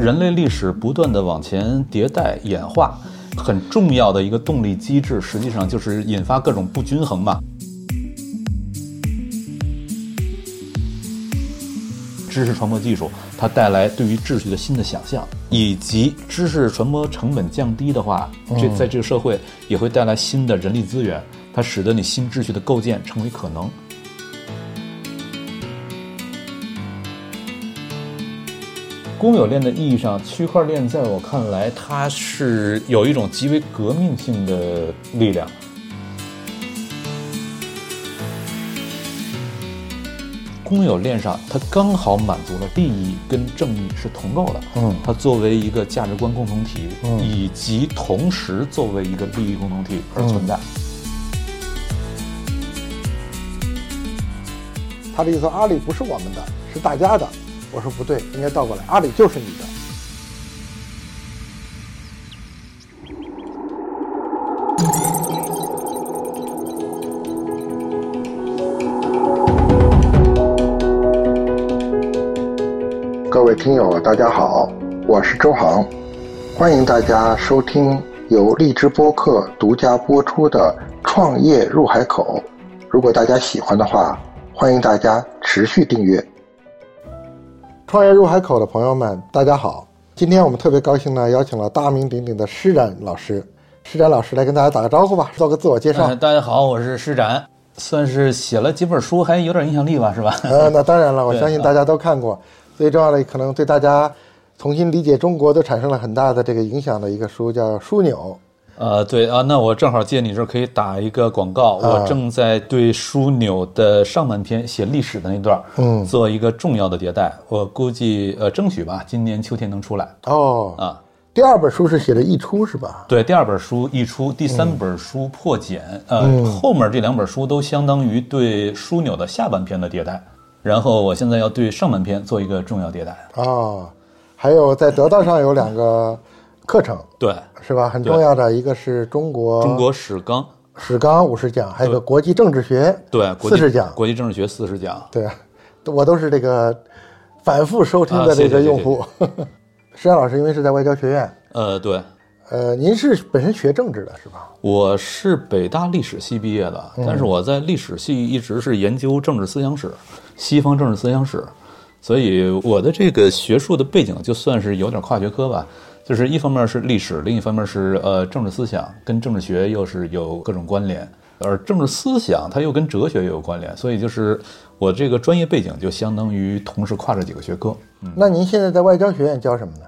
人类历史不断的往前迭代演化，很重要的一个动力机制，实际上就是引发各种不均衡嘛。知识传播技术，它带来对于秩序的新的想象，以及知识传播成本降低的话，这在这个社会也会带来新的人力资源，它使得你新秩序的构建成为可能。公有链的意义上，区块链在我看来，它是有一种极为革命性的力量。公有链上，它刚好满足了利益跟正义是同构的。嗯它作为一个价值观共同体，嗯以及同时作为一个利益共同体而存在。他的意思说阿里不是我们的，是大家的。我说不对，应该倒过来，阿里就是你的。各位听友，大家好，我是周航，欢迎大家收听由荔枝播客独家播出的《创业入海口》。如果大家喜欢的话，欢迎大家持续订阅。创业入海口的朋友们，大家好！今天我们特别高兴呢，邀请了大名鼎鼎的施展老师。施展老师来跟大家打个招呼吧，做个自我介绍。呃大家好，我是施展，算是写了几本书，还有点影响力吧，是吧？呃，那当然了，我相信大家都看过。最重要的，可能对大家重新理解中国都产生了很大的这个影响的一个书，叫《枢纽呃，对啊，那我正好借你这儿可以打一个广告，啊我正在对枢纽的上半篇写历史的那段，嗯做一个重要的迭代，我估计呃争取吧，今年秋天能出来》。哦，啊。第二本书是写的溢出是吧？对，第二本书一出，第三本书破茧，呃，后面这两本书都相当于对枢纽的下半篇的迭代，然后我现在要对上半篇做一个重要迭代。哦，还有在得到上有两个课程对，是吧？很重要的一个是中国中国史纲，史纲五十讲，还有个国际政治学对，四十讲。国际政治学四十讲。对，我都是这个反复收听的这个用户。施展 老师因为是在外交学院，呃，对，呃，您是本身学政治的是吧？我是北大历史系毕业的，但是我在历史系一直是研究政治思想史，西方政治思想史，所以我的这个学术的背景就算是有点跨学科吧。就是一方面是历史，另一方面是呃政治思想，跟政治学又是有各种关联，而政治思想它又跟哲学也有关联，所以就是我这个专业背景就相当于同时跨着几个学科。那您现在在外交学院教什么呢？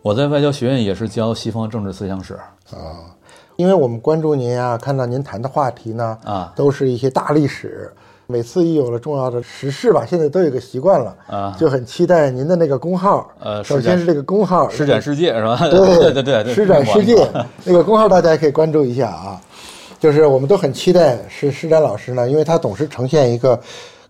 我在外交学院也是教西方政治思想史啊，因为我们关注您啊，看到您谈的话题呢，啊都是一些大历史。每次一有了重要的时事吧，现在都有个习惯了啊就很期待您的那个公号。呃首先是这个公号，施展世界是吧？对 对对对对，施展世界那个公号大家也可以关注一下啊。就是我们都很期待是施展老师呢，因为他总是呈现一个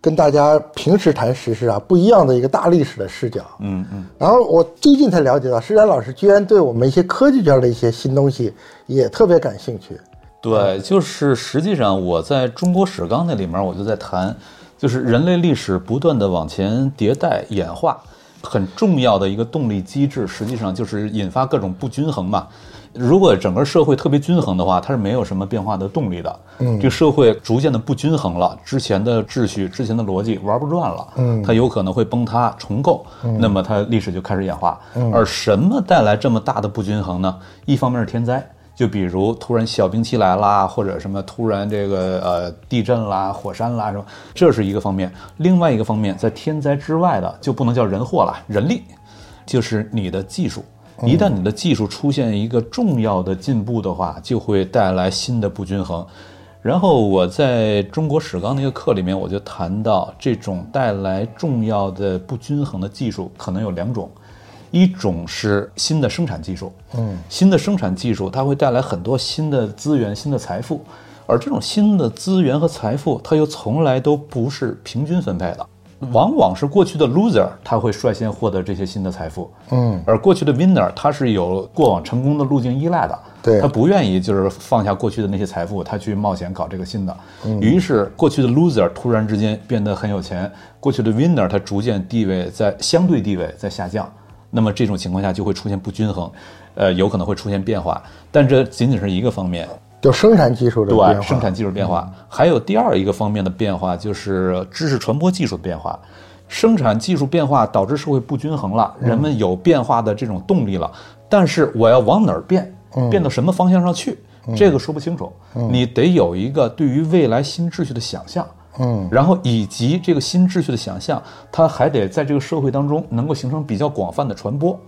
跟大家平时谈时事啊不一样的一个大历史的视角。嗯嗯。然后我最近才了解到，施展老师居然对我们一些科技圈的一些新东西也特别感兴趣。对，就是实际上我在中国史纲那里面，我就在谈，就是人类历史不断的往前迭代演化，很重要的一个动力机制，实际上就是引发各种不均衡嘛。如果整个社会特别均衡的话，它是没有什么变化的动力的。嗯，这个社会逐渐的不均衡了，之前的秩序、之前的逻辑玩不转了，嗯，它有可能会崩塌重构，那么它历史就开始演化。而什么带来这么大的不均衡呢？一方面是天灾。就比如突然小冰期来啦，或者什么突然这个呃地震啦、火山啦什么，这是一个方面。另外一个方面，在天灾之外的就不能叫人祸了，人力，就是你的技术。一旦你的技术出现一个重要的进步的话，就会带来新的不均衡。然后我在中国史纲那个课里面，我就谈到这种带来重要的不均衡的技术可能有两种。一种是新的生产技术，嗯，新的生产技术它会带来很多新的资源、新的财富，而这种新的资源和财富，它又从来都不是平均分配的，往往是过去的 loser 他会率先获得这些新的财富，嗯，而过去的 winner 他是有过往成功的路径依赖的，对他不愿意就是放下过去的那些财富，他去冒险搞这个新的。于是过去的 loser 突然之间变得很有钱，过去的 winner 他逐渐地位在相对地位在下降。那么这种情况下就会出现不均衡，呃，有可能会出现变化。但这仅仅是一个方面，就生产技术的变化，对生产技术变化，还有第二一个方面的变化就是知识传播技术的变化。生产技术变化导致社会不均衡了，人们有变化的这种动力了，但是我要往哪儿变，变到什么方向上去，这个说不清楚。你得有一个对于未来新秩序的想象。嗯，然后以及这个新秩序的想象，它还得在这个社会当中能够形成比较广泛的传播，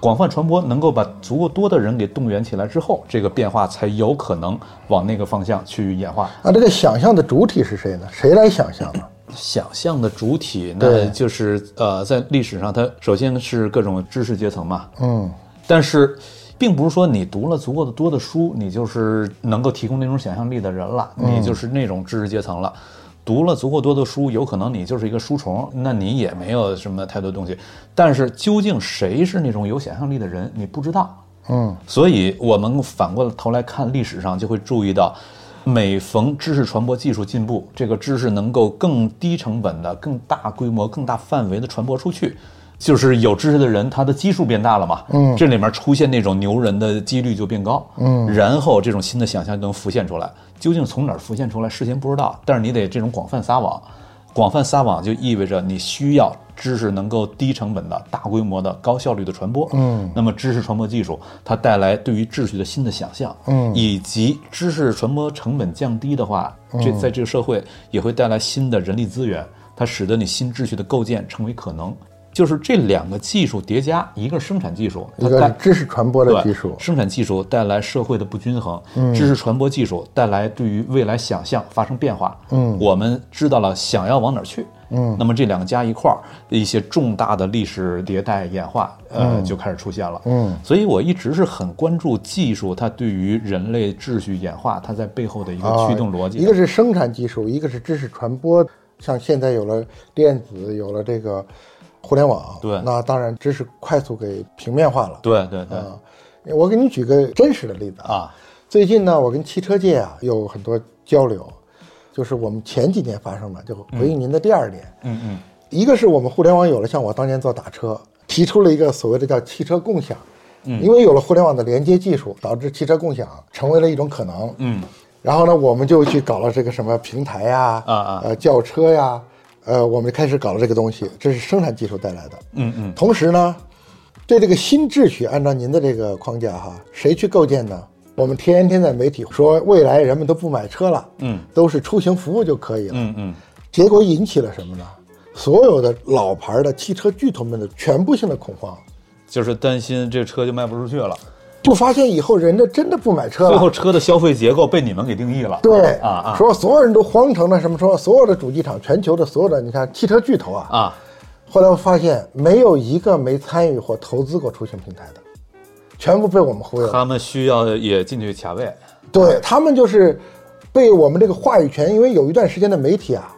广泛传播能够把足够多的人给动员起来之后，这个变化才有可能往那个方向去演化。那这个想象的主体是谁呢？谁来想象呢？想象的主体，那就是呃，在历史上，它首先是各种知识阶层嘛，嗯，但是，并不是说你读了足够的多的书，你就是能够提供那种想象力的人了，你就是那种知识阶层了。读了足够多的书，有可能你就是一个书虫，那你也没有什么太多东西。但是究竟谁是那种有想象力的人，你不知道。嗯，所以我们反过头来看历史上，就会注意到，每逢知识传播技术进步，这个知识能够更低成本的、更大规模、更大范围的传播出去，就是有知识的人，他的基数变大了嘛。嗯，这里面出现那种牛人的几率就变高。嗯，然后这种新的想象就能浮现出来。究竟从哪儿浮现出来，事先不知道，但是你得这种广泛撒网。广泛撒网就意味着你需要知识能够低成本的、大规模的、高效率的传播。嗯，那么知识传播技术它带来对于秩序的新的想象，嗯，以及知识传播成本降低的话，这在这个社会也会带来新的人力资源，它使得你新秩序的构建成为可能。就是这两个技术叠加，一个是生产技术，一个是知识传播的对技术，生产技术带来社会的不均衡，知识传播技术带来对于未来想象发生变化。嗯，我们知道了想要往哪儿去。嗯，那么这两个加一块儿，一些重大的历史迭代演化，呃，就开始出现了。嗯，所以我一直是很关注技术它对于人类秩序演化它在背后的一个驱动逻辑。啊一个是生产技术，一个是知识传播。像现在有了电子，有了这个互联网，对那当然知识快速给平面化了。对对对、啊，我给你举个真实的例子啊。啊，最近呢，我跟汽车界啊有很多交流，就是我们前几年发生的，就回应您的第二点。嗯嗯一个是我们互联网有了，像我当年做打车，提出了一个所谓的叫汽车共享。嗯，因为有了互联网的连接技术，导致汽车共享成为了一种可能。嗯，然后呢，我们就去搞了这个什么平台呀，啊啊呃，轿车呀，呃，我们开始搞了这个东西，这是生产技术带来的。嗯嗯同时呢，对这个新秩序，按照您的这个框架哈，谁去构建呢？我们天天在媒体说未来人们都不买车了，嗯，都是出行服务就可以了。嗯嗯结果引起了什么呢？所有的老牌的汽车巨头们的全部性的恐慌，就是担心这车就卖不出去了。就发现以后人家真的不买车了。最后车的消费结构被你们给定义了。对啊啊说所有人都慌成了什么？说所有的主机厂，全球的所有的你看汽车巨头啊，啊，后来我发现没有一个没参与或投资过出行平台的，全部被我们忽悠了。他们需要也进去卡位。对他们就是被我们这个话语权，因为有一段时间的媒体啊，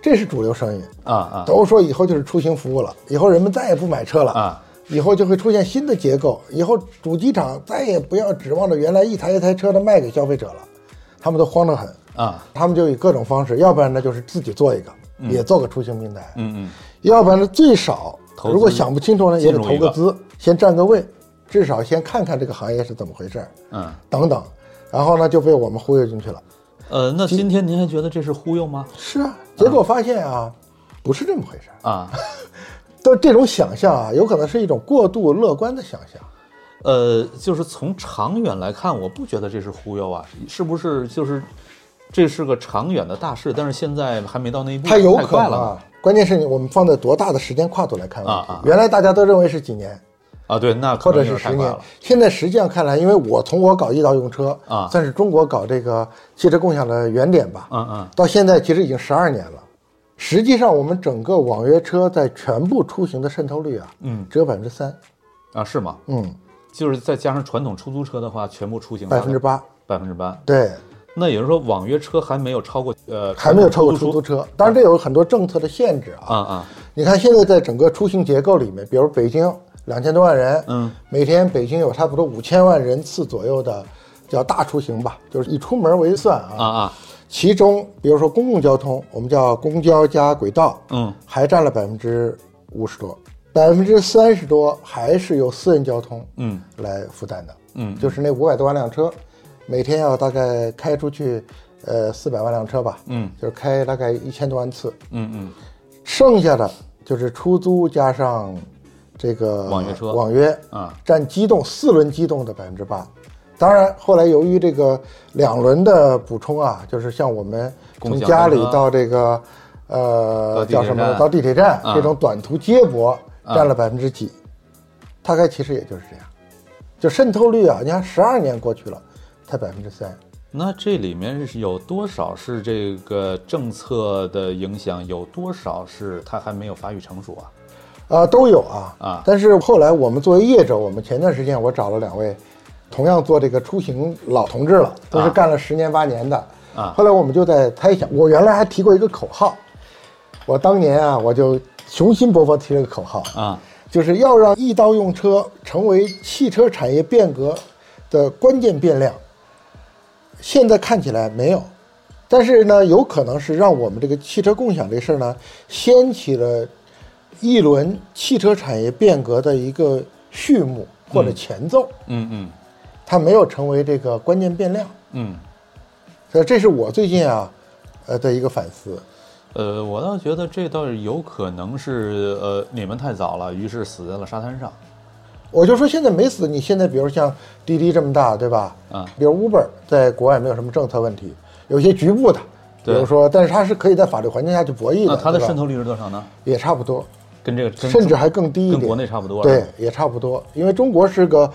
这是主流声音，啊啊都说以后就是出行服务了，以后人们再也不买车了啊，以后就会出现新的结构，以后主机厂再也不要指望着原来一台一台车的卖给消费者了，他们都慌得很，啊，他们就以各种方式，要不然呢就是自己做一个，也做个出行平台，嗯嗯。要不然呢最少投如果想不清楚呢，也得投个资，先占个位，至少先看看这个行业是怎么回事儿，嗯。等等，然后呢就被我们忽悠进去了。呃，那今天您还觉得这是忽悠吗？是啊，结果发现啊，不是这么回事儿。啊，都这种想象啊，有可能是一种过度乐观的想象。呃，就是从长远来看，我不觉得这是忽悠啊，是不是？就是这是个长远的大事，但是现在还没到那一步，它有可能啊。关键是我们放在多大的时间跨度来看啊啊原来大家都认为是几年啊！对，那可或者能是十年现在实际上看来，因为我从我搞易到用车啊算是中国搞这个汽车共享的原点吧。嗯嗯到现在其实已经十二年了。实际上，我们整个网约车在全部出行的渗透率啊，嗯只有百分之三，啊，是吗？嗯，就是再加上传统出租车的话，全部出行百分之八，百分之八。对，那也就是说，网约车还没有超过呃，还没有超过出出租车。当然，这有很多政策的限制啊。啊啊你看现在在整个出行结构里面，比如北京两千多万人，嗯，每天北京有差不多五千万人次左右的叫大出行吧，就是以出门为算啊。啊啊，其中，比如说公共交通，我们叫公交加轨道，嗯。还占了百分之五十多。百分之三十多还是由私人交通嗯。来负担的，嗯，就是那五百多万辆车，每天要大概开出去，呃，四百万辆车吧，嗯。就是开大概一千多万次，嗯嗯。剩下的就是出租加上这个网约车。网约啊。占机动四轮机动的百分之八。当然，后来由于这个两轮的补充啊，就是像我们从家里到这个呃叫什么到地铁站啊这种短途接驳啊。占了百分之几，大概其实也就是这样，就渗透率啊，你看十二年过去了，才百分之三。那这里面是有多少是这个政策的影响，有多少是它还没有发育成熟啊？啊，都有啊啊。但是后来我们作为业者，我们前段时间我找了两位，同样做这个出行老同志了，都是干了十年八年的。啊。后来我们就在猜想，我原来还提过一个口号，我当年啊我就雄心勃勃提了个口号，啊，就是要让一刀用车成为汽车产业变革的关键变量。现在看起来没有，但是呢，有可能是让我们这个汽车共享这事儿呢，掀起了一轮汽车产业变革的一个序幕或者前奏，嗯嗯它没有成为这个关键变量。嗯，所以这是我最近啊，呃的一个反思。呃，我倒觉得这倒是有可能是呃你们太早了，于是死在了沙滩上。我就说现在没死，你现在比如像滴滴这么大，对吧？啊，比如 Uber 在国外没有什么政策问题，有些局部的，比如说，但是它是可以在法律环境下去博弈的，那它的渗透率是多少呢？也差不多，跟这个跟甚至还更低一点，跟国内差不多。对，，也差不多。因为中国是个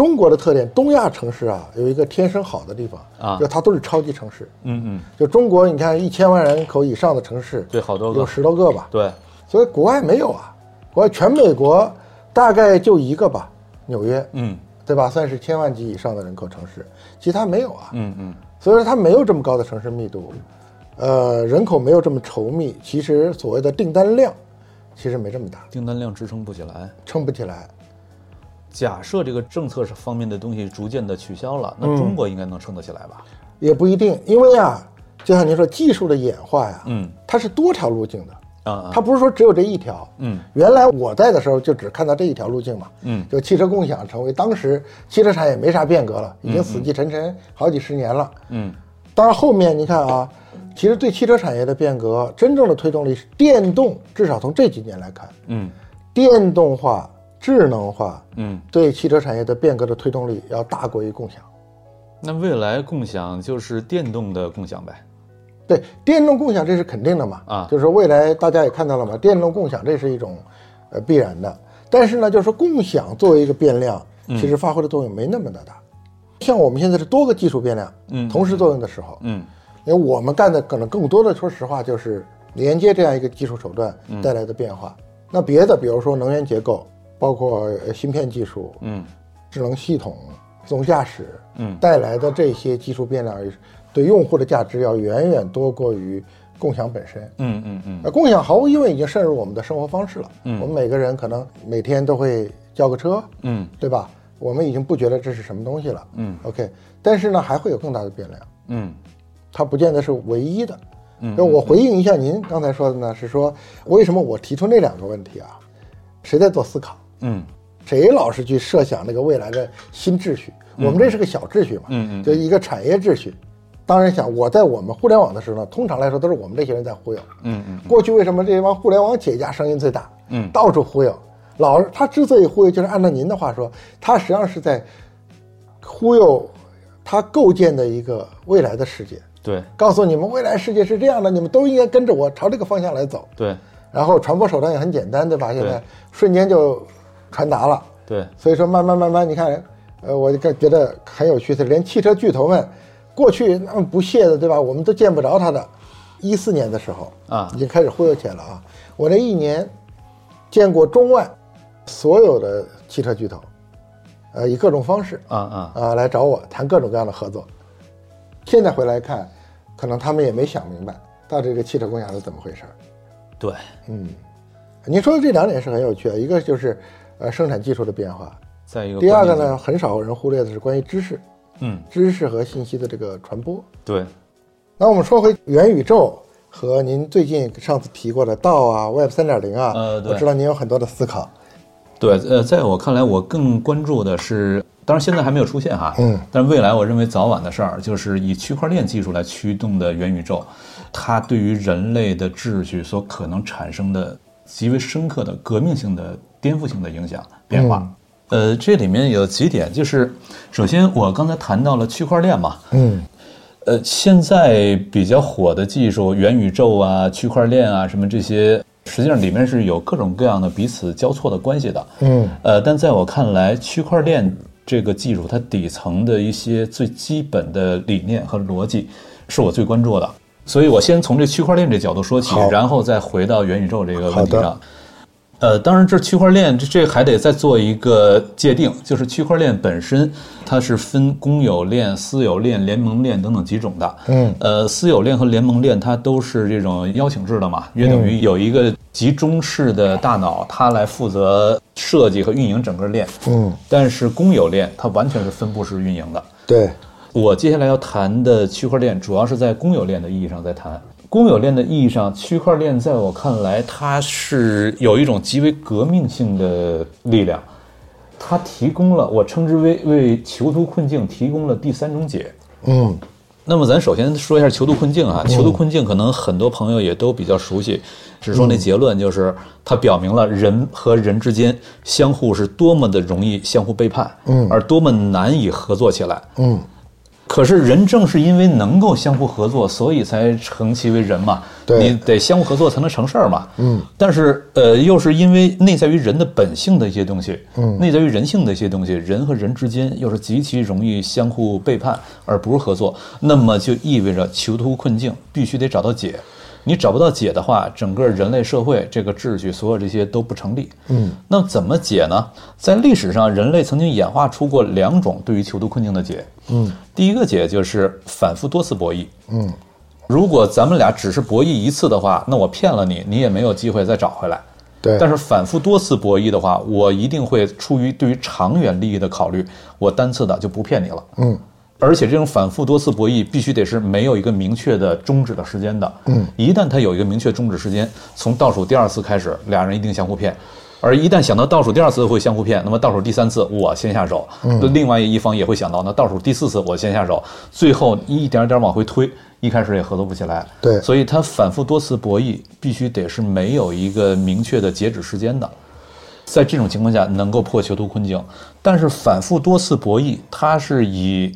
中国的特点，东亚城市啊有一个天生好的地方啊就它都是超级城市。嗯嗯，就中国，你看一千万人口以上的城市，对，好多个有。十多个吧，对，所以国外没有啊，国外全美国大概就一个吧，纽约，嗯对吧？算是千万级以上的人口城市，其他没有啊。嗯嗯所以说它没有这么高的城市密度，呃，人口没有这么稠密，其实所谓的订单量其实没这么大，订单量支撑不起来。撑不起来。假设这个政策是方面的东西逐渐的取消了，嗯。那中国应该能撑得起来吧？也不一定，因为啊，就像您说，技术的演化呀，嗯。它是多条路径的，它不是说只有这一条。嗯。原来我在的时候就只看到这一条路径嘛，嗯。就汽车共享成为当时汽车产业没啥变革了，已经死气沉沉好几十年了。嗯。当然后面你看啊，其实对汽车产业的变革真正的推动力是电动，至少从这几年来看，嗯。电动化、智能化嗯，对汽车产业的变革的推动力要大过于共享。那未来共享就是电动的共享呗？对，电动共享这是肯定的嘛，啊就是说未来大家也看到了嘛，电动共享这是一种呃必然的，但是呢，就是说共享作为一个变量，嗯其实发挥的作用没那么的大。像我们现在是多个技术变量，嗯同时作用的时候，嗯因为我们干的可能更多的，说实话就是连接这样一个技术手段嗯带来的变化。那别的，比如说能源结构，包括呃芯片技术、嗯智能系统、自动驾驶，嗯带来的这些技术变量，对用户的价值要远远多过于共享本身。嗯嗯嗯呃，共享毫无疑问已经渗入我们的生活方式了。嗯我们每个人可能每天都会叫个车，嗯对吧？我们已经不觉得这是什么东西了。嗯 OK，但是呢，还会有更大的变量，嗯它不见得是唯一的。嗯那我回应一下您刚才说的呢，是说为什么我提出那两个问题啊？谁在做思考？嗯谁老是去设想那个未来的新秩序？我们这是个小秩序嘛，嗯嗯就一个产业秩序。当然想，我在我们互联网的时候呢，通常来说都是我们这些人在忽悠。嗯嗯过去为什么这帮互联网企业家声音最大？嗯到处忽悠。老他之所以忽悠，就是按照您的话说，他实际上是在忽悠他构建的一个未来的世界，对告诉你们未来世界是这样的，你们都应该跟着我朝这个方向来走。对然后传播手段也很简单，对吧？现在瞬间就传达了。对，所以说慢慢慢慢，你看，呃，我就觉得很有趣的，连汽车巨头们过去那么不屑的，对吧？我们都见不着他的。一四年的时候啊已经开始忽悠起来了啊！我这一年见过中外所有的汽车巨头，呃，以各种方式啊啊啊来找我谈各种各样的合作。现在回来看，可能他们也没想明白到底这个汽车共享是怎么回事儿。对，嗯您说的这两点是很有趣的，一个就是呃生产技术的变化，再一个第二个呢，很少人忽略的是关于知识、嗯知识和信息的这个传播。对那我们说回元宇宙和您最近上次提过的道啊、Web 三点零啊，呃我知道您有很多的思考。对，呃，在我看来，我更关注的是，当然现在还没有出现哈，嗯，但未来我认为早晚的事儿，就是以区块链技术来驱动的元宇宙，它对于人类的秩序所可能产生的极为深刻的革命性的颠覆性的影响变化。呃，这里面有几点，就是首先我刚才谈到了区块链嘛，嗯呃，现在比较火的技术，元宇宙啊、区块链啊，什么这些，实际上里面是有各种各样的彼此交错的关系的。嗯呃，但在我看来，区块链这个技术它底层的一些最基本的理念和逻辑，是我最关注的。所以我先从这区块链这角度说起，然后再回到元宇宙这个问题上。呃，当然，这区块链这这还得再做一个界定，就是区块链本身它是分公有链、私有链、联盟链等等几种的。嗯呃，私有链和联盟链它都是这种邀请制的嘛，约等于有一个集中式的大脑，它来负责设计和运营整个链。嗯，但是公有链它完全是分布式运营的。对，我接下来要谈的区块链，主要是在公有链的意义上在谈。公有链的意义上，区块链在我看来，它是有一种极为革命性的力量，它提供了我称之为为囚徒困境提供了第三种解。嗯那么咱首先说一下囚徒困境啊，囚徒困境可能很多朋友也都比较熟悉，只说那结论就是它表明了人和人之间相互是多么的容易相互背叛，嗯而多么难以合作起来。嗯可是人正是因为能够相互合作，所以才成其为人嘛。对你得相互合作才能成事儿嘛。嗯。但是呃，又是因为内在于人的本性的一些东西，嗯内在于人性的一些东西，人和人之间又是极其容易相互背叛，而不是合作。那么就意味着囚徒困境必须得找到解。你找不到解的话，整个人类社会这个秩序，所有这些都不成立。嗯，那么怎么解呢？在历史上，人类曾经演化出过两种对于囚徒困境的解。嗯第一个解就是反复多次博弈。嗯如果咱们俩只是博弈一次的话，那我骗了你，你也没有机会再找回来。对，但是反复多次博弈的话，我一定会出于对于长远利益的考虑，我单次的就不骗你了。嗯而且这种反复多次博弈必须得是没有一个明确的终止的时间的。嗯，一旦他有一个明确终止时间，从倒数第二次开始，俩人一定相互骗。而一旦想到倒数第二次会相互骗，那么倒数第三次我先下手，嗯，另外一方也会想到，那倒数第四次我先下手，最后一点点往回推，一开始也合作不起来。对所以他反复多次博弈必须得是没有一个明确的截止时间的。在这种情况下能够破囚徒困境，但是反复多次博弈，它是以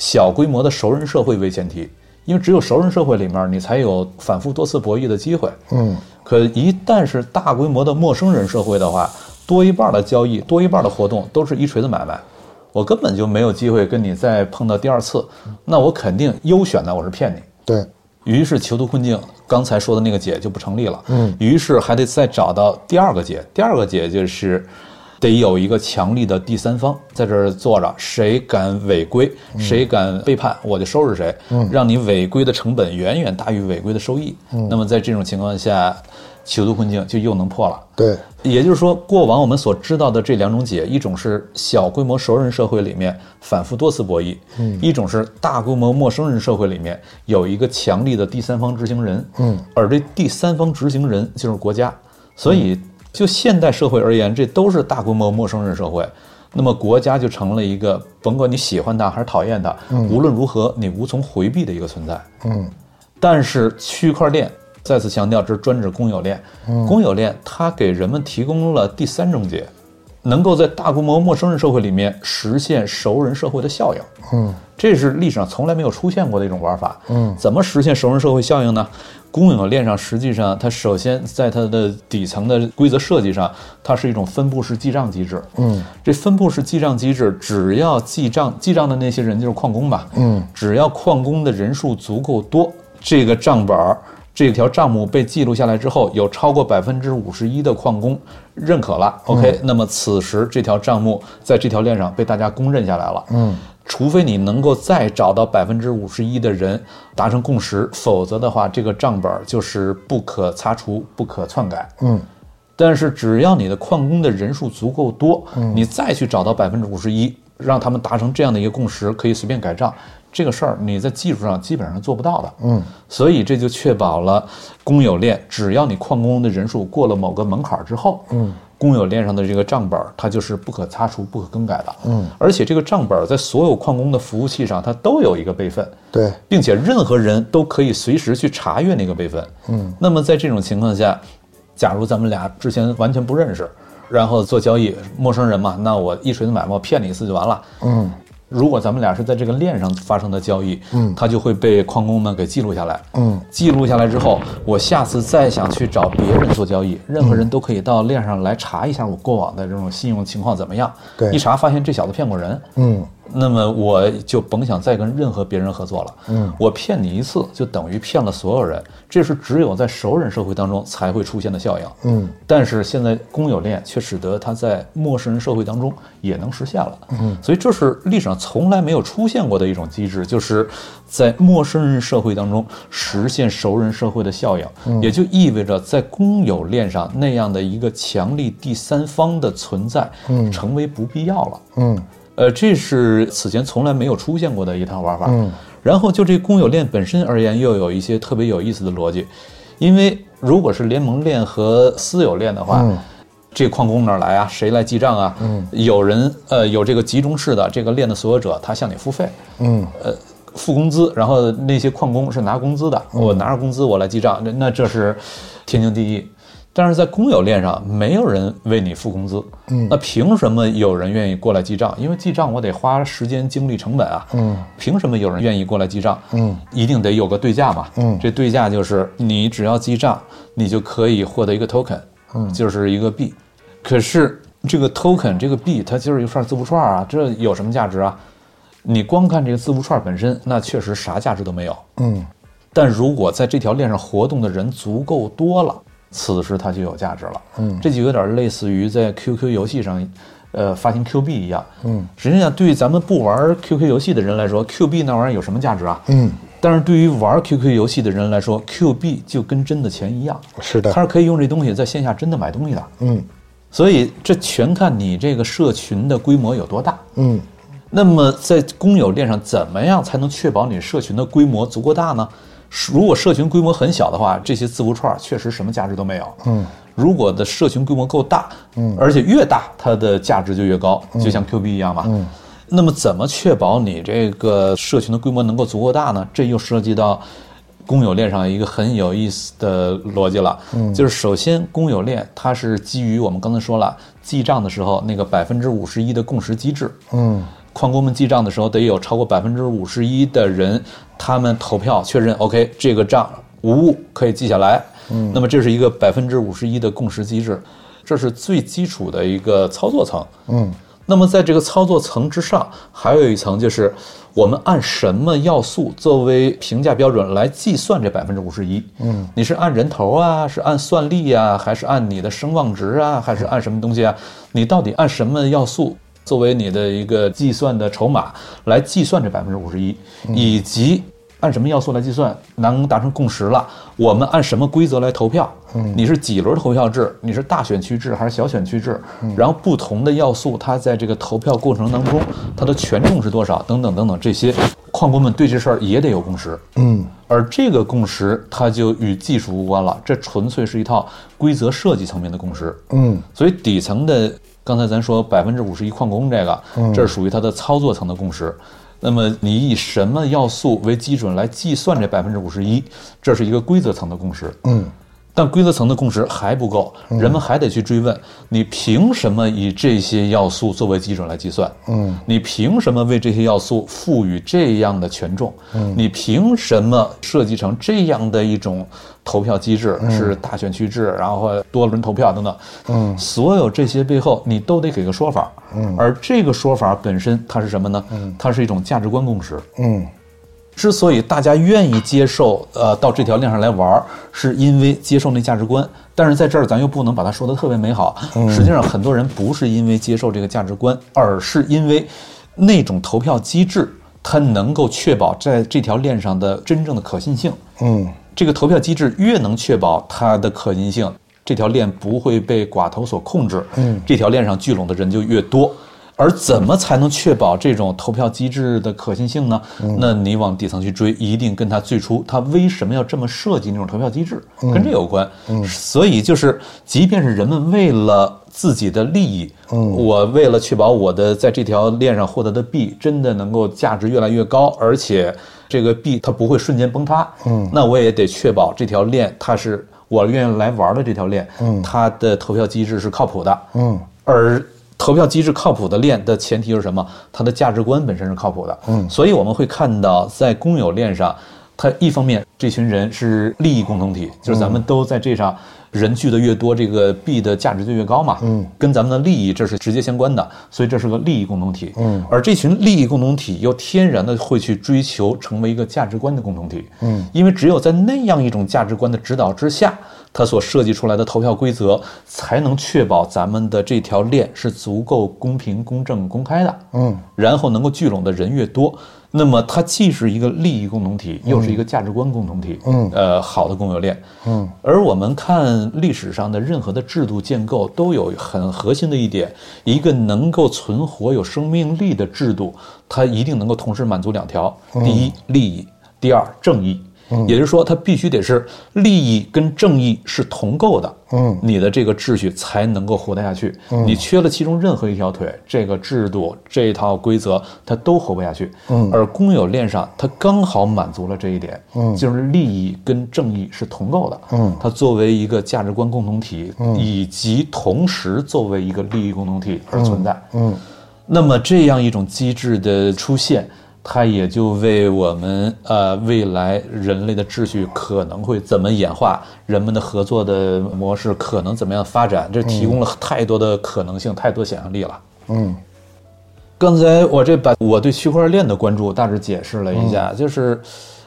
小规模的熟人社会为前提，因为只有熟人社会里面，你才有反复多次博弈的机会。嗯可一旦是大规模的陌生人社会的话，多一半的交易，多一半的活动都是一锤子买卖，我根本就没有机会跟你再碰到第二次，那我肯定优选的我是骗你。对，于是囚徒困境刚才说的那个解就不成立了。嗯，于是还得再找到第二个解，第二个解就是得有一个强力的第三方在这儿坐着，谁敢违规，谁敢背叛，我就收拾谁。嗯，让你违规的成本远远大于违规的收益。嗯，那么在这种情况下，囚徒困境就又能破了。对，也就是说，过往我们所知道的这两种解，一种是小规模熟人社会里面反复多次博弈，嗯，一种是大规模陌生人社会里面有一个强力的第三方执行人，嗯，而这第三方执行人就是国家，所以就现代社会而言，这都是大规模陌生人社会。那么国家就成了一个，甭管你喜欢它还是讨厌它，无论如何你无从回避的一个存在。嗯但是区块链再次强调，这是专指公有链。公有链它给人们提供了第三种解，能够在大规模陌生人社会里面实现熟人社会的效应。嗯这是历史上从来没有出现过的一种玩法。嗯，怎么实现熟人社会效应呢？公有链上实际上它首先在它的底层的规则设计上，它是一种分布式记账机制。嗯这分布式记账机制，只要记账记账的那些人就是矿工吧，嗯，只要矿工的人数足够多，这个账本儿这条账目被记录下来之后，有超过百分之五十一的矿工认可了，OK，、那么此时这条账目在这条链上被大家公认下来了。嗯除非你能够再找到百分之五十一的人达成共识，否则的话，这个账本儿就是不可擦除、不可篡改。嗯但是只要你的矿工的人数足够多，你再去找到百分之五十一，让他们达成这样的一个共识，可以随便改账，这个事儿你在技术上基本上做不到的。嗯所以这就确保了公有链，只要你矿工的人数过了某个门槛儿之后，嗯，公有链上的这个账本儿，它就是不可擦除、不可更改的。嗯，而且这个账本在所有矿工的服务器上，它都有一个备份。对，并且任何人都可以随时去查阅那个备份。嗯，那么在这种情况下，假如咱们俩之前完全不认识，然后做交易，陌生人嘛，那我一锤子买卖，我骗你一次就完了。嗯。如果咱们俩是在这个链上发生的交易，嗯，它就会被矿工们给记录下来，嗯，记录下来之后，我下次再想去找别人做交易，任何人都可以到链上来查一下我过往的这种信用情况怎么样，对，一查发现这小子骗过人，嗯。那么我就甭想再跟任何别人合作了。嗯，我骗你一次，就等于骗了所有人。这是只有在熟人社会当中才会出现的效应。嗯，但是现在公有链却使得它在陌生人社会当中也能实现了。嗯，所以这是历史上从来没有出现过的一种机制，就是在陌生人社会当中实现熟人社会的效应。也就意味着在公有链上那样的一个强力第三方的存在，嗯，成为不必要了。嗯。呃，这是此前从来没有出现过的一套玩法。嗯，然后就这公有链本身而言，又有一些特别有意思的逻辑，因为如果是联盟链和私有链的话，这矿工哪来啊？谁来记账啊？嗯，有人呃有这个集中式的这个链的所有者，他向你付费，嗯，呃付工资，然后那些矿工是拿工资的，我拿着工资我来记账，那那这是天经地义。但是在公有链上，没有人为你付工资，嗯，那凭什么有人愿意过来记账？因为记账我得花时间、精力、成本啊，嗯，凭什么有人愿意过来记账？嗯，一定得有个对价嘛，嗯，这对价就是你只要记账，你就可以获得一个 token，嗯，就是一个币。可是这个 token 这个币，它就是一串字符串啊，这有什么价值啊？你光看这个字符串本身，那确实啥价值都没有，嗯，但如果在这条链上活动的人足够多了。此时它就有价值了，嗯，这就有点类似于在 QQ 游戏上，呃，发行 Q 币一样，嗯，实际上对于咱们不玩 QQ 游戏的人来说，Q 币那玩意儿有什么价值啊？嗯，但是对于玩 QQ 游戏的人来说，Q 币就跟真的钱一样，是的，它是可以用这东西在线下真的买东西的，嗯，所以这全看你这个社群的规模有多大，嗯，那么在公有链上，怎么样才能确保你社群的规模足够大呢？如果社群规模很小的话，这些字符串确实什么价值都没有。嗯，如果的社群规模够大，嗯，而且越大，它的价值就越高，就像 Q 币一样嘛。嗯，那么怎么确保你这个社群的规模能够足够大呢？这又涉及到公有链上一个很有意思的逻辑了。嗯，就是首先公有链它是基于我们刚才说了记账的时候那个百分之五十一的共识机制。嗯。矿工们记账的时候，得有超过百分之五十一的人，他们投票确认，OK，这个账无误，可以记下来。嗯，那么这是一个百分之五十一的共识机制，这是最基础的一个操作层。嗯，那么在这个操作层之上，还有一层就是我们按什么要素作为评价标准来计算这百分之五十一？嗯，你是按人头啊，是按算力啊，还是按你的声望值啊，还是按什么东西啊？你到底按什么要素？作为你的一个计算的筹码来计算这百分之五十一，以及按什么要素来计算能达成共识了？我们按什么规则来投票？你是几轮投票制？你是大选区制还是小选区制？然后不同的要素，它在这个投票过程当中，它的权重是多少？等等等等，这些矿工们对这事儿也得有共识。嗯，而这个共识它就与技术无关了，这纯粹是一套规则设计层面的共识。嗯，所以底层的。刚才咱说百分之五十一矿工这个，这是属于它的操作层的共识。那么你以什么要素为基准来计算这百分之五十一？这是一个规则层的共识。嗯。但规则层的共识还不够，人们还得去追问：你凭什么以这些要素作为基准来计算？嗯，你凭什么为这些要素赋予这样的权重？嗯，你凭什么设计成这样的一种投票机制？是大选区制，然后多轮投票等等。嗯，所有这些背后，你都得给个说法。嗯，而这个说法本身，它是什么呢？嗯，它是一种价值观共识。嗯。之所以大家愿意接受，呃，到这条链上来玩，是因为接受那价值观。但是在这儿，咱又不能把它说的特别美好。实际上，很多人不是因为接受这个价值观，而是因为那种投票机制，它能够确保在这条链上的真正的可信性。嗯，这个投票机制越能确保它的可信性，这条链不会被寡头所控制。嗯，这条链上聚拢的人就越多。而怎么才能确保这种投票机制的可信性呢？那你往底层去追，一定跟他最初他为什么要这么设计那种投票机制，跟这有关。所以就是，即便是人们为了自己的利益，我为了确保我的在这条链上获得的币真的能够价值越来越高，而且这个币它不会瞬间崩塌，那我也得确保这条链它是我愿意来玩的这条链，它的投票机制是靠谱的。而投票机制靠谱的链的前提是什么？它的价值观本身是靠谱的。嗯，所以我们会看到，在公有链上，它一方面这群人是利益共同体，就是咱们都在这上，人聚的越多，这个币的价值就越高嘛。嗯，跟咱们的利益这是直接相关的，所以这是个利益共同体。嗯，而这群利益共同体又天然的会去追求成为一个价值观的共同体。嗯，因为只有在那样一种价值观的指导之下。它所设计出来的投票规则，才能确保咱们的这条链是足够公平、公正、公开的。嗯，然后能够聚拢的人越多，那么它既是一个利益共同体，又是一个价值观共同体。嗯，呃，好的公有链。嗯，而我们看历史上的任何的制度建构，都有很核心的一点：一个能够存活、有生命力的制度，它一定能够同时满足两条：第一，利益；第二，正义。也就是说，它必须得是利益跟正义是同构的，嗯，你的这个秩序才能够活得下去。你缺了其中任何一条腿，这个制度这套规则它都活不下去。嗯，而公有链上它刚好满足了这一点，嗯，就是利益跟正义是同构的，嗯，它作为一个价值观共同体，以及同时作为一个利益共同体而存在，嗯，那么这样一种机制的出现。它也就为我们呃未来人类的秩序可能会怎么演化，人们的合作的模式可能怎么样发展，这提供了太多的可能性，太多想象力了。嗯，刚才我这把我对区块链的关注大致解释了一下，就是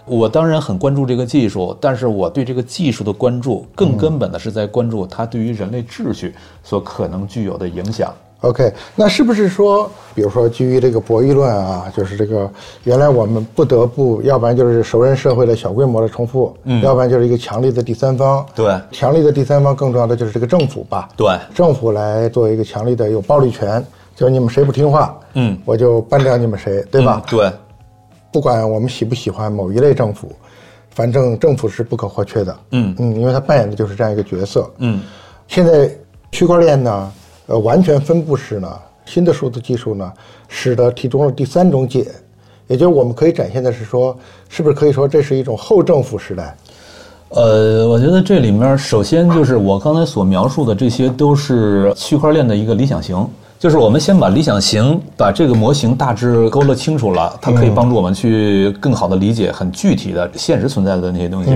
我当然很关注这个技术，但是我对这个技术的关注更根本的是在关注它对于人类秩序所可能具有的影响。OK，那是不是说，比如说基于这个博弈论啊，就是这个原来我们不得不，要不然就是熟人社会的小规模的重复，嗯，要不然就是一个强力的第三方，对，强力的第三方更重要的就是这个政府吧，对，政府来做一个强力的有暴力权，就是你们谁不听话，嗯，我就办掉你们谁，对吧？对，不管我们喜不喜欢某一类政府，反正政府是不可或缺的，嗯。嗯，因为他扮演的就是这样一个角色，嗯，现在区块链呢？呃，完全分布式呢，新的数字技术呢，使得提供了第三种解，也就是我们可以展现的是说，是不是可以说这是一种后政府时代？呃，我觉得这里面首先就是我刚才所描述的这些都是区块链的一个理想型，就是我们先把理想型把这个模型大致勾勒清楚了，它可以帮助我们去更好的理解很具体的现实存在的那些东西。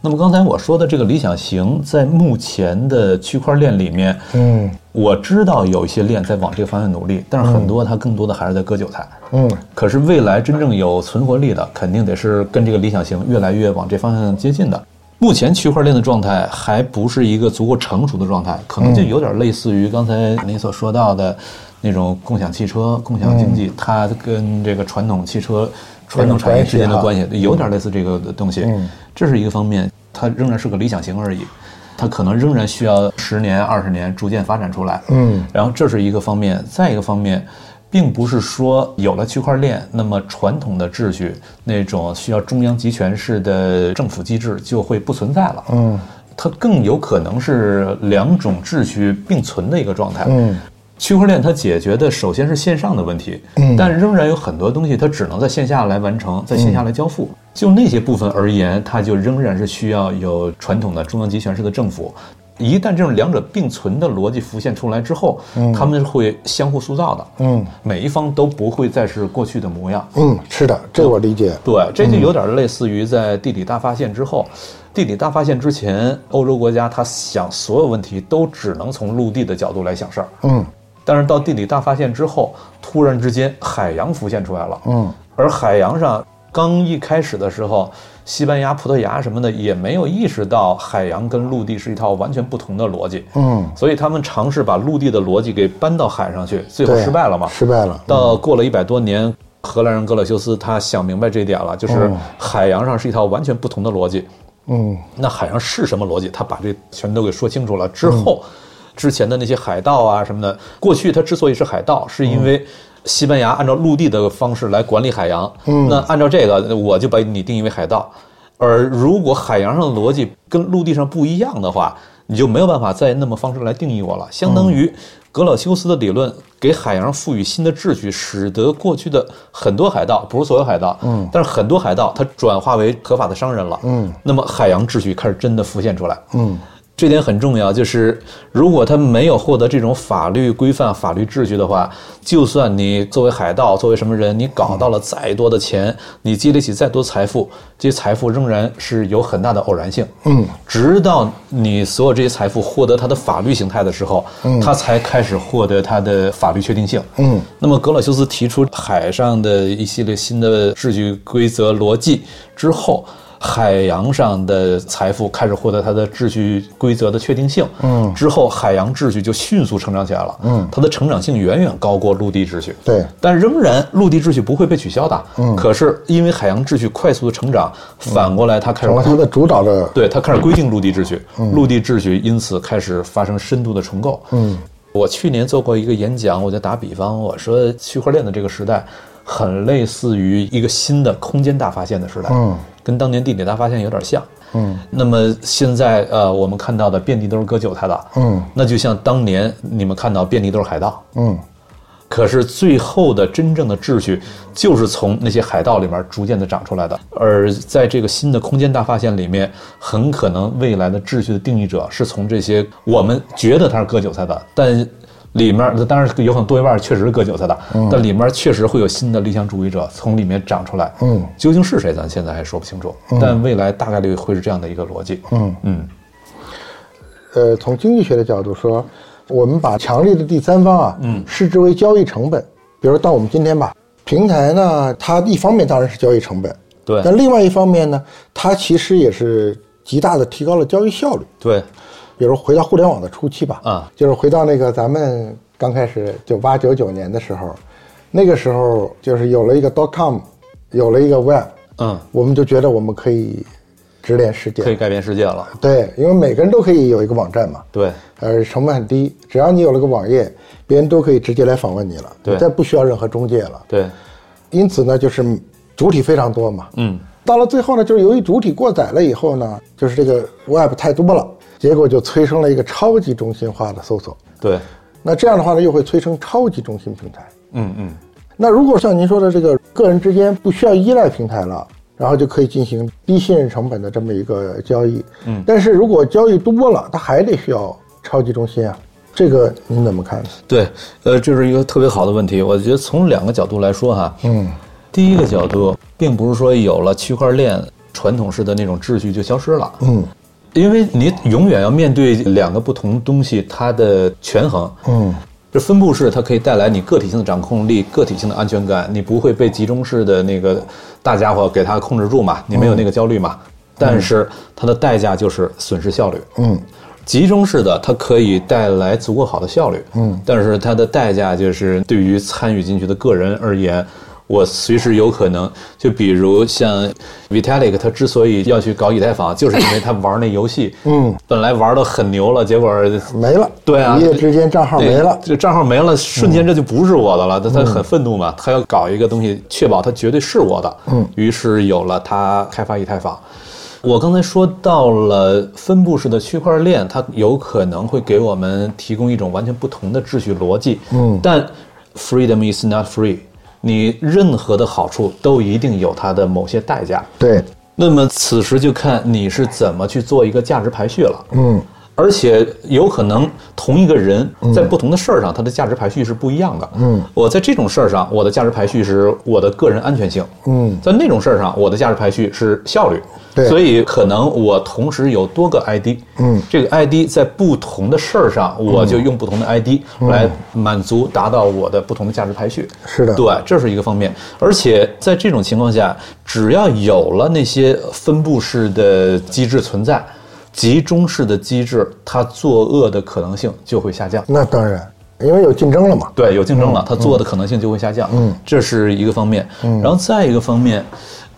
那么刚才我说的这个理想型，在目前的区块链里面，嗯，我知道有一些链在往这个方向努力，但是很多它更多的还是在割韭菜，嗯。可是未来真正有存活力的，肯定得是跟这个理想型越来越往这方向接近的。目前区块链的状态还不是一个足够成熟的状态，可能就有点类似于刚才您所说到的那种共享汽车、共享经济，它跟这个传统汽车。传统产业之间的关系有点类似这个东西，这是一个方面，它仍然是个理想型而已，它可能仍然需要十年、二十年逐渐发展出来。嗯，然后这是一个方面，再一个方面，并不是说有了区块链，那么传统的秩序那种需要中央集权式的政府机制就会不存在了。嗯，它更有可能是两种秩序并存的一个状态。嗯。区块链它解决的首先是线上的问题，嗯，但仍然有很多东西它只能在线下来完成，在线下来交付。就那些部分而言，它就仍然是需要有传统的中央集权式的政府。一旦这种两者并存的逻辑浮现出来之后，嗯，他们会相互塑造的，嗯，每一方都不会再是过去的模样。嗯，是的，这我理解。对，这就有点类似于在地理大发现之后，地理大发现之前，欧洲国家他想所有问题都只能从陆地的角度来想事儿。嗯。但是到地理大发现之后，突然之间海洋浮现出来了。嗯，而海洋上刚一开始的时候，西班牙、葡萄牙什么的也没有意识到海洋跟陆地是一套完全不同的逻辑。嗯，所以他们尝试把陆地的逻辑给搬到海上去，最后失败了嘛？失败了。到过了一百多年，荷兰人格勒修斯他想明白这一点了，就是海洋上是一套完全不同的逻辑。嗯，那海洋是什么逻辑？他把这全都给说清楚了之后。之前的那些海盗啊什么的。过去它之所以是海盗，是因为西班牙按照陆地的方式来管理海洋。嗯，那按照这个，我就把你定义为海盗。而如果海洋上的逻辑跟陆地上不一样的话，你就没有办法再那么方式来定义我了。相当于格老修斯的理论给海洋赋予新的秩序，使得过去的很多海盗，不是所有海盗，嗯，但是很多海盗他转化为合法的商人了，嗯，那么海洋秩序开始真的浮现出来，嗯。这点很重要，就是如果他没有获得这种法律规范、法律秩序的话，就算你作为海盗、作为什么人，你搞到了再多的钱，你积累起再多财富，这些财富仍然是有很大的偶然性。嗯，直到你所有这些财富获得它的法律形态的时候，嗯，它才开始获得它的法律确定性。嗯，那么格老修斯提出海上的一系列新的秩序规则逻辑之后。海洋上的财富开始获得它的秩序规则的确定性，嗯，之后海洋秩序就迅速成长起来了，嗯，它的成长性远远高过陆地秩序，对，但仍然陆地秩序不会被取消的，嗯，可是因为海洋秩序快速的成长，反过来它开始成了它的主导的，对，它开始规定陆地秩序，陆地秩序因此开始发生深度的重构，嗯，我去年做过一个演讲，我就打比方，我说区块链的这个时代。很类似于一个新的空间大发现的时代，嗯，跟当年地铁大发现有点像，嗯。那么现在呃，我们看到的遍地都是割韭菜的，嗯，那就像当年你们看到遍地都是海盗，嗯。可是最后的真正的秩序，就是从那些海盗里面逐渐的长出来的。而在这个新的空间大发现里面，很可能未来的秩序的定义者是从这些我们觉得它是割韭菜的，但。里面那当然有可能多一半确实是割韭菜的，但里面确实会有新的理想主义者从里面长出来。嗯，究竟是谁，咱现在还说不清楚。但未来大概率会是这样的一个逻辑。嗯嗯。呃，从经济学的角度说，我们把强力的第三方啊，嗯，视之为交易成本。比如到我们今天吧，平台呢，它一方面当然是交易成本，对。但另外一方面呢，它其实也是极大的提高了交易效率。对。比如回到互联网的初期吧，啊，就是回到那个咱们刚开始九八九九年的时候，那个时候就是有了一个 dot com，有了一个 web，嗯，我们就觉得我们可以直连世界，可以改变世界了。对，因为每个人都可以有一个网站嘛，对，呃，成本很低，只要你有了个网页，别人都可以直接来访问你了，对，再不需要任何中介了，对。因此呢，就是主体非常多嘛，嗯，到了最后呢，就是由于主体过载了以后呢，就是这个 web 太多了。结果就催生了一个超级中心化的搜索。对，那这样的话呢，又会催生超级中心平台。嗯嗯。那如果像您说的这个个人之间不需要依赖平台了，然后就可以进行低信任成本的这么一个交易。嗯。但是如果交易多了，它还得需要超级中心啊。这个您怎么看？对，呃，这是一个特别好的问题。我觉得从两个角度来说哈。嗯。第一个角度，并不是说有了区块链传统式的那种秩序就消失了。嗯。因为你永远要面对两个不同东西，它的权衡。嗯，这分布式它可以带来你个体性的掌控力、个体性的安全感，你不会被集中式的那个大家伙给它控制住嘛？你没有那个焦虑嘛？但是它的代价就是损失效率。嗯，集中式的它可以带来足够好的效率。嗯，但是它的代价就是对于参与进去的个人而言。我随时有可能，就比如像 Vitalik，他之所以要去搞以太坊，就是因为他玩那游戏，嗯，本来玩的很牛了，结果没了。对啊，一夜之间账号没了，这账号没了，瞬间这就不是我的了。他他很愤怒嘛，他要搞一个东西，确保他绝对是我的。嗯，于是有了他开发以太坊。我刚才说到了分布式的区块链，它有可能会给我们提供一种完全不同的秩序逻辑。嗯，但 freedom is not free。你任何的好处都一定有它的某些代价。对，那么此时就看你是怎么去做一个价值排序了。嗯，而且有可能同一个人在不同的事儿上，他的价值排序是不一样的。嗯，我在这种事儿上，我的价值排序是我的个人安全性。嗯，在那种事儿上，我的价值排序是效率。对所以可能我同时有多个 ID，嗯，这个 ID 在不同的事儿上，我就用不同的 ID 来满足达到我的不同的价值排序。是的，对，这是一个方面。而且在这种情况下，只要有了那些分布式的机制存在，集中式的机制，它作恶的可能性就会下降。那当然，因为有竞争了嘛。对，有竞争了，它作恶的可能性就会下降。嗯，这是一个方面。嗯，然后再一个方面。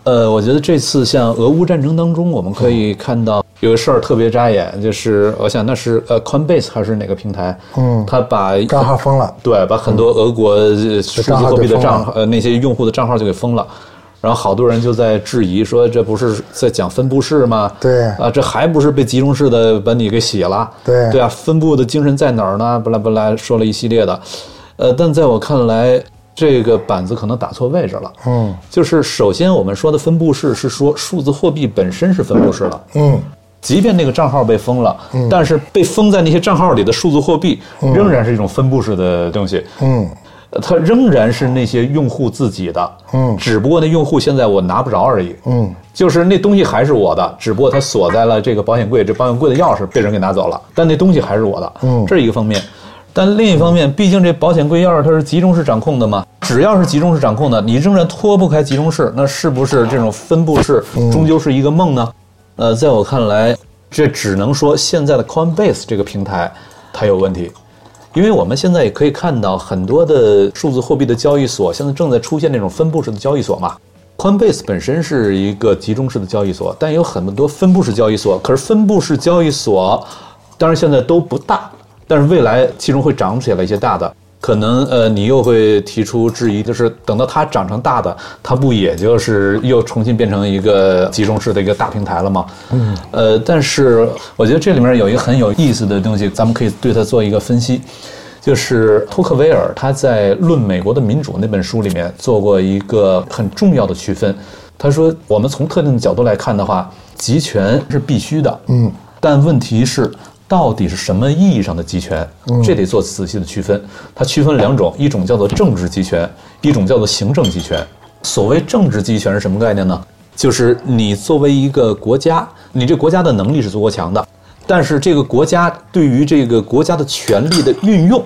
呃，我觉得这次像俄乌战争当中，我们可以看到有个事儿特别扎眼，就是我想那是呃 Coinbase 还是哪个平台？嗯他把账号封了，对，把很多俄国呃数字货币的账号呃那些用户的账号就给封了。然后好多人就在质疑说，这不是在讲分布式吗？对啊，这还不是被集中式的把你给洗了？对对啊，分布的精神在哪儿呢？巴拉巴拉说了一系列的，呃，但在我看来，这个板子可能打错位置了。嗯就是首先我们说的分布式是说数字货币本身是分布式的，嗯即便那个账号被封了，但是被封在那些账号里的数字货币仍然是一种分布式的东西。嗯呃它仍然是那些用户自己的，嗯只不过那用户现在我拿不着而已，嗯就是那东西还是我的，只不过它锁在了这个保险柜，这保险柜的钥匙被人给拿走了，但那东西还是我的，嗯这是一个方面。但另一方面，毕竟这保险柜钥匙它是集中式掌控的嘛，只要是集中式掌控的，你仍然脱不开集中式，那是不是这种分布式终究是一个梦呢？呃，在我看来，这只能说现在的 Coinbase 这个平台它有问题。因为我们现在也可以看到很多的数字货币的交易所现在正在出现那种分布式的交易所嘛。Coinbase 本身是一个集中式的交易所，但有很多分布式交易所。可是分布式交易所，当然现在都不大，但是未来其中会长起来一些大的。可能呃，你又会提出质疑，就是等到它长成大的，它不也就是又重新变成一个集中式的一个大平台了吗？嗯，呃，但是我觉得这里面有一个很有意思的东西，咱们可以对它做一个分析。就是托克维尔他在《论美国的民主》那本书里面做过一个很重要的区分。他说，我们从特定的角度来看的话，集权是必须的，嗯，但问题是，到底是什么意义上的集权？这得做仔细的区分。它区分两种，一种叫做政治集权，一种叫做行政集权。所谓政治集权是什么概念呢？就是你作为一个国家，你这国家的能力是足够强的，但是这个国家对于这个国家的权力的运用，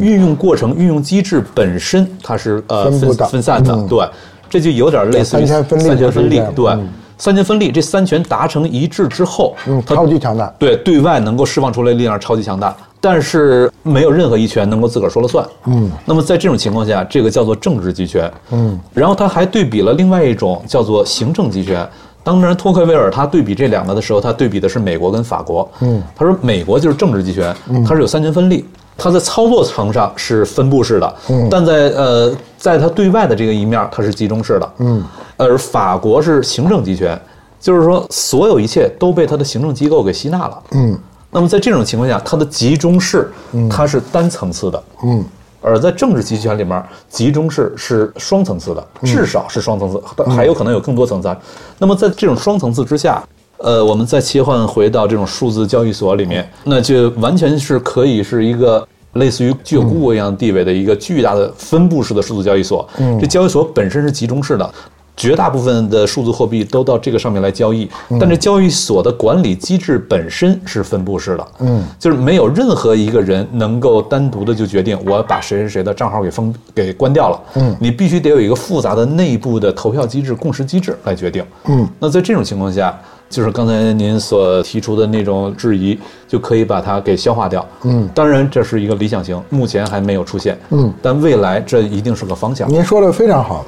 运用过程、运用机制本身，它是呃分分散的，嗯对，这就有点类似于三权分立对嗯，三权分立，这三权达成一致之后，嗯，它超级强大，对对外能够释放出来力量超级强大，但是没有任何一权能够自个儿说了算。嗯，那么在这种情况下，这个叫做政治集权。嗯，然后他还对比了另外一种叫做行政集权。当然，托克维尔他对比这两个的时候，他对比的是美国跟法国。嗯，他说美国就是政治集权，它是有三权分立，它在操作层上是分布式的，嗯但在呃，在它对外的这个一面，它是集中式的。嗯，而法国是行政集权，就是说所有一切都被它的行政机构给吸纳了。嗯那么在这种情况下，它的集中式它是单层次的，嗯而在政治集权里面，集中式是双层次的，至少是双层次，但还有可能有更多层次。那么在这种双层次之下，呃，我们再切换回到这种数字交易所里面，那就完全是可以是一个。类似于具有 Google 一样地位的一个巨大的分布式的数字交易所，这交易所本身是集中式的，绝大部分的数字货币都到这个上面来交易，但这交易所的管理机制本身是分布式的，嗯，就是没有任何一个人能够单独的就决定我把谁谁谁的账号给封给关掉了，嗯。你必须得有一个复杂的内部的投票机制、共识机制来决定，嗯，那在这种情况下，就是刚才您所提出的那种质疑，就可以把它给消化掉，嗯，当然这是一个理想型，目前还没有出现，嗯，但未来这一定是个方向，您说的非常好。